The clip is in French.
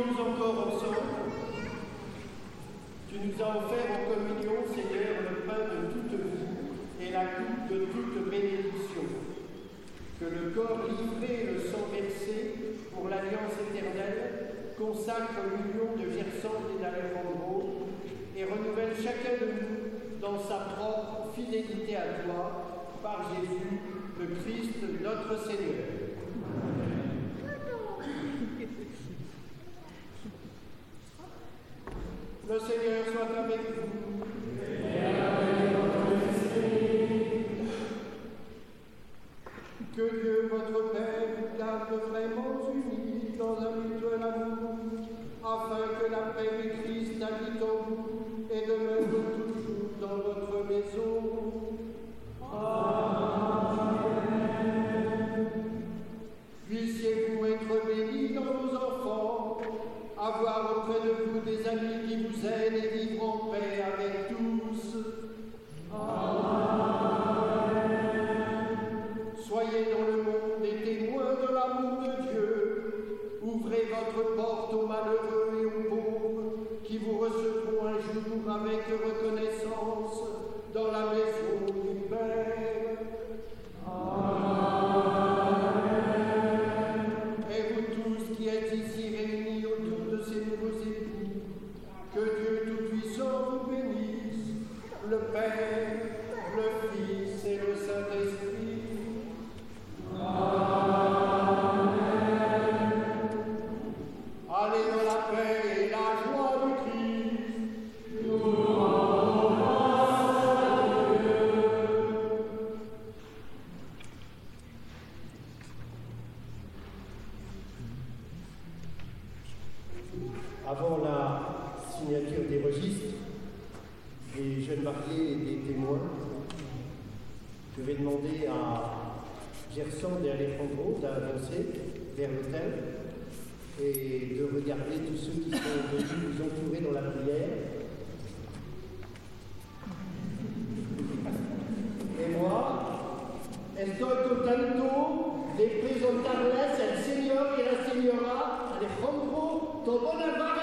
encore ensemble. Tu nous as offert en communion, Seigneur, le pain de toute vie et la coupe de toute bénédiction. Que le corps livré et le sang versé pour l'alliance éternelle consacre l'union de Gersande et d'Alejandro et renouvelle chacun de nous dans sa propre fidélité à toi, par Jésus, le Christ, notre Seigneur. Le Seigneur soit avec vous. Que Dieu, votre Père, vous aident et vivre en paix avec tous. Soyez dans le monde des témoins de l'amour de Dieu. Ouvrez votre porte aux malheureux et aux pauvres qui vous recevront un jour avec reconnaissance Avant la signature des registres, des jeunes mariés et des témoins, je vais demander à Gerson et Alejandro d'avancer vers l'hôtel et de regarder tous ceux qui sont venus nous entourer dans la prière. Et moi, estoy contento de presentarles al Señor y la Señora Alejandro Tobonavaga